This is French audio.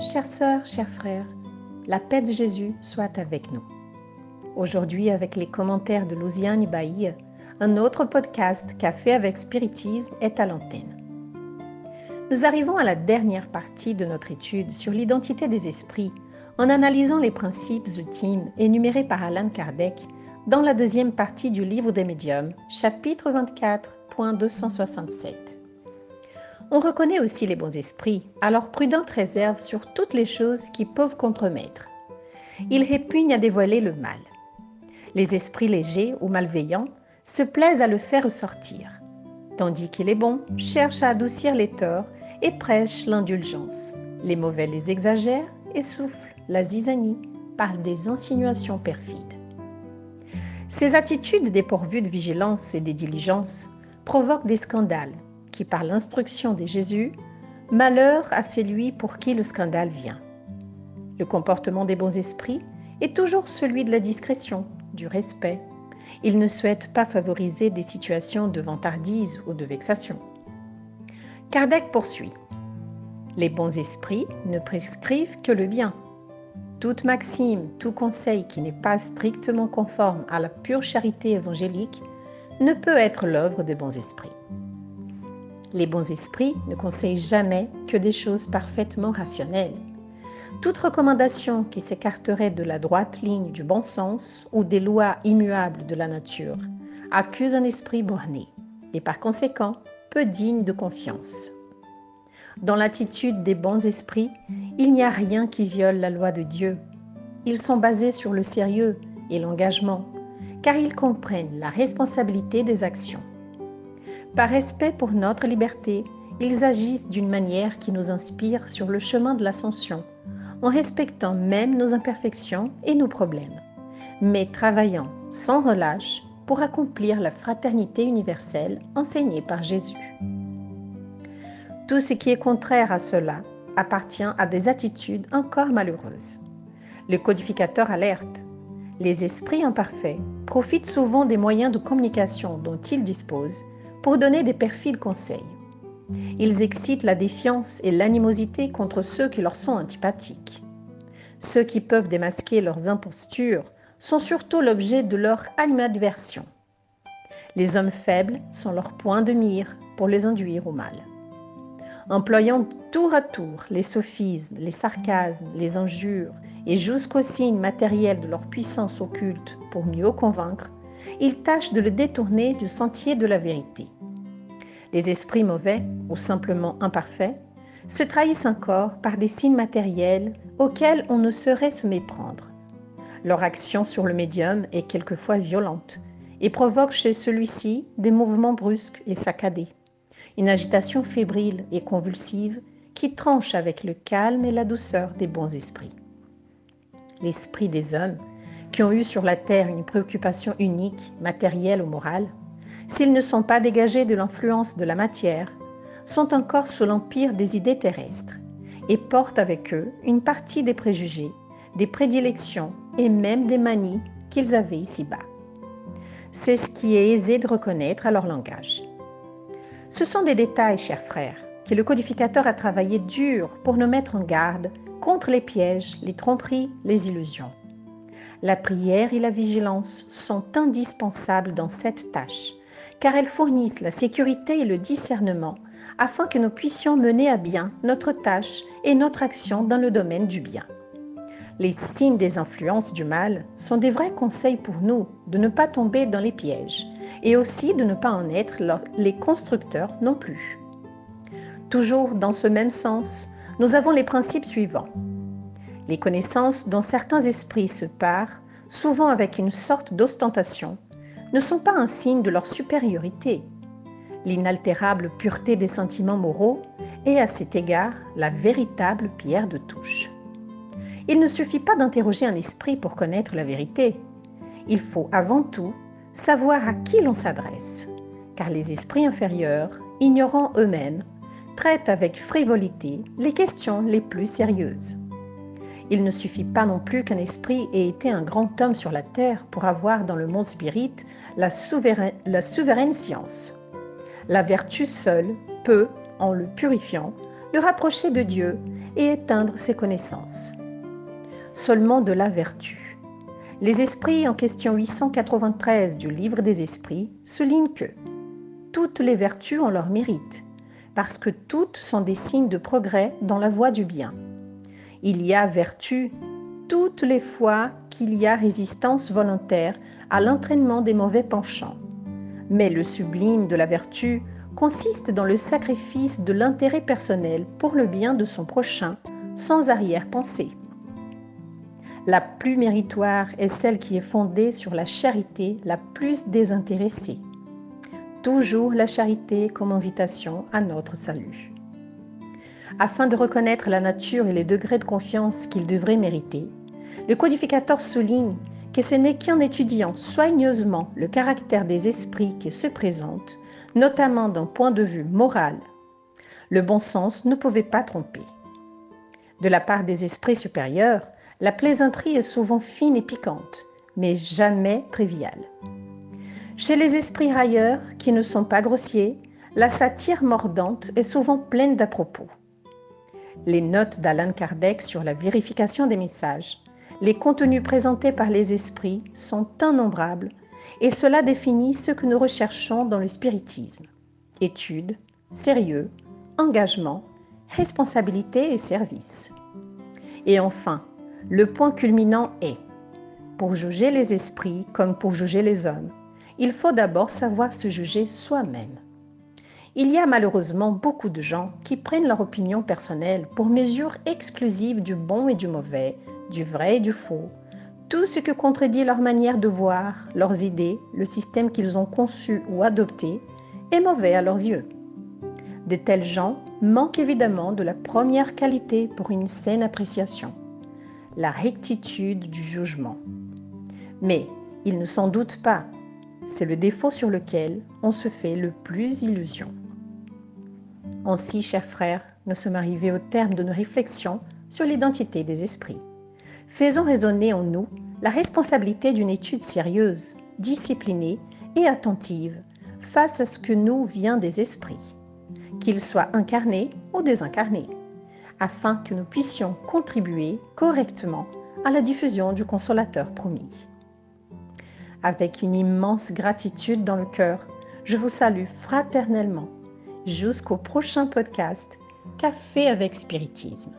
Chères sœurs, chers frères, la paix de Jésus soit avec nous. Aujourd'hui, avec les commentaires de Louisiane Bailly, un autre podcast Café avec Spiritisme est à l'antenne. Nous arrivons à la dernière partie de notre étude sur l'identité des esprits en analysant les principes ultimes énumérés par Alan Kardec dans la deuxième partie du livre des médiums, chapitre 24.267. On reconnaît aussi les bons esprits, alors prudente réserve sur toutes les choses qui peuvent compromettre. Ils répugnent à dévoiler le mal. Les esprits légers ou malveillants se plaisent à le faire ressortir, tandis qu'il est bon cherche à adoucir les torts et prêche l'indulgence. Les mauvais les exagèrent et soufflent la zizanie par des insinuations perfides. Ces attitudes dépourvues de vigilance et de diligence provoquent des scandales qui, par l'instruction de Jésus, malheur à celui pour qui le scandale vient. Le comportement des bons esprits est toujours celui de la discrétion, du respect. Ils ne souhaitent pas favoriser des situations de vantardise ou de vexation. Kardec poursuit. Les bons esprits ne prescrivent que le bien. Toute maxime, tout conseil qui n'est pas strictement conforme à la pure charité évangélique ne peut être l'œuvre des bons esprits. Les bons esprits ne conseillent jamais que des choses parfaitement rationnelles. Toute recommandation qui s'écarterait de la droite ligne du bon sens ou des lois immuables de la nature accuse un esprit borné et par conséquent peu digne de confiance. Dans l'attitude des bons esprits, il n'y a rien qui viole la loi de Dieu. Ils sont basés sur le sérieux et l'engagement, car ils comprennent la responsabilité des actions. Par respect pour notre liberté, ils agissent d'une manière qui nous inspire sur le chemin de l'ascension, en respectant même nos imperfections et nos problèmes, mais travaillant sans relâche pour accomplir la fraternité universelle enseignée par Jésus. Tout ce qui est contraire à cela appartient à des attitudes encore malheureuses. Le codificateur alerte. Les esprits imparfaits profitent souvent des moyens de communication dont ils disposent pour donner des perfides conseils. Ils excitent la défiance et l'animosité contre ceux qui leur sont antipathiques. Ceux qui peuvent démasquer leurs impostures sont surtout l'objet de leur animadversion. Les hommes faibles sont leur point de mire pour les induire au mal. Employant tour à tour les sophismes, les sarcasmes, les injures et jusqu'aux signes matériels de leur puissance occulte pour mieux convaincre, ils tâchent de le détourner du sentier de la vérité. Les esprits mauvais, ou simplement imparfaits, se trahissent encore par des signes matériels auxquels on ne saurait se méprendre. Leur action sur le médium est quelquefois violente et provoque chez celui-ci des mouvements brusques et saccadés, une agitation fébrile et convulsive qui tranche avec le calme et la douceur des bons esprits. L'esprit des hommes qui ont eu sur la terre une préoccupation unique, matérielle ou morale, s'ils ne sont pas dégagés de l'influence de la matière, sont encore sous l'empire des idées terrestres et portent avec eux une partie des préjugés, des prédilections et même des manies qu'ils avaient ici-bas. C'est ce qui est aisé de reconnaître à leur langage. Ce sont des détails, chers frères, que le codificateur a travaillé dur pour nous mettre en garde contre les pièges, les tromperies, les illusions. La prière et la vigilance sont indispensables dans cette tâche, car elles fournissent la sécurité et le discernement afin que nous puissions mener à bien notre tâche et notre action dans le domaine du bien. Les signes des influences du mal sont des vrais conseils pour nous de ne pas tomber dans les pièges et aussi de ne pas en être les constructeurs non plus. Toujours dans ce même sens, nous avons les principes suivants. Les connaissances dont certains esprits se parent, souvent avec une sorte d'ostentation, ne sont pas un signe de leur supériorité. L'inaltérable pureté des sentiments moraux est à cet égard la véritable pierre de touche. Il ne suffit pas d'interroger un esprit pour connaître la vérité. Il faut avant tout savoir à qui l'on s'adresse, car les esprits inférieurs, ignorant eux-mêmes, traite avec frivolité les questions les plus sérieuses. Il ne suffit pas non plus qu'un esprit ait été un grand homme sur la terre pour avoir dans le monde spirit la, la souveraine science. La vertu seule peut, en le purifiant, le rapprocher de Dieu et éteindre ses connaissances. Seulement de la vertu. Les esprits en question 893 du livre des esprits soulignent que toutes les vertus ont leur mérite, parce que toutes sont des signes de progrès dans la voie du bien. Il y a vertu toutes les fois qu'il y a résistance volontaire à l'entraînement des mauvais penchants. Mais le sublime de la vertu consiste dans le sacrifice de l'intérêt personnel pour le bien de son prochain, sans arrière-pensée. La plus méritoire est celle qui est fondée sur la charité la plus désintéressée. Toujours la charité comme invitation à notre salut. Afin de reconnaître la nature et les degrés de confiance qu'il devrait mériter, le codificateur souligne que ce n'est qu'en étudiant soigneusement le caractère des esprits qui se présentent, notamment d'un point de vue moral, le bon sens ne pouvait pas tromper. De la part des esprits supérieurs, la plaisanterie est souvent fine et piquante, mais jamais triviale. Chez les esprits railleurs, qui ne sont pas grossiers, la satire mordante est souvent pleine d'à propos. Les notes d'Alan Kardec sur la vérification des messages, les contenus présentés par les esprits sont innombrables et cela définit ce que nous recherchons dans le spiritisme. Étude, sérieux, engagement, responsabilité et service. Et enfin, le point culminant est, pour juger les esprits comme pour juger les hommes, il faut d'abord savoir se juger soi-même. Il y a malheureusement beaucoup de gens qui prennent leur opinion personnelle pour mesure exclusive du bon et du mauvais, du vrai et du faux, tout ce que contredit leur manière de voir, leurs idées, le système qu'ils ont conçu ou adopté, est mauvais à leurs yeux. De tels gens manquent évidemment de la première qualité pour une saine appréciation, la rectitude du jugement. Mais ils ne s'en doutent pas, c'est le défaut sur lequel on se fait le plus illusion. Ainsi, chers frères, nous sommes arrivés au terme de nos réflexions sur l'identité des esprits. Faisons résonner en nous la responsabilité d'une étude sérieuse, disciplinée et attentive face à ce que nous vient des esprits, qu'ils soient incarnés ou désincarnés, afin que nous puissions contribuer correctement à la diffusion du consolateur promis. Avec une immense gratitude dans le cœur, je vous salue fraternellement jusqu'au prochain podcast Café avec Spiritisme.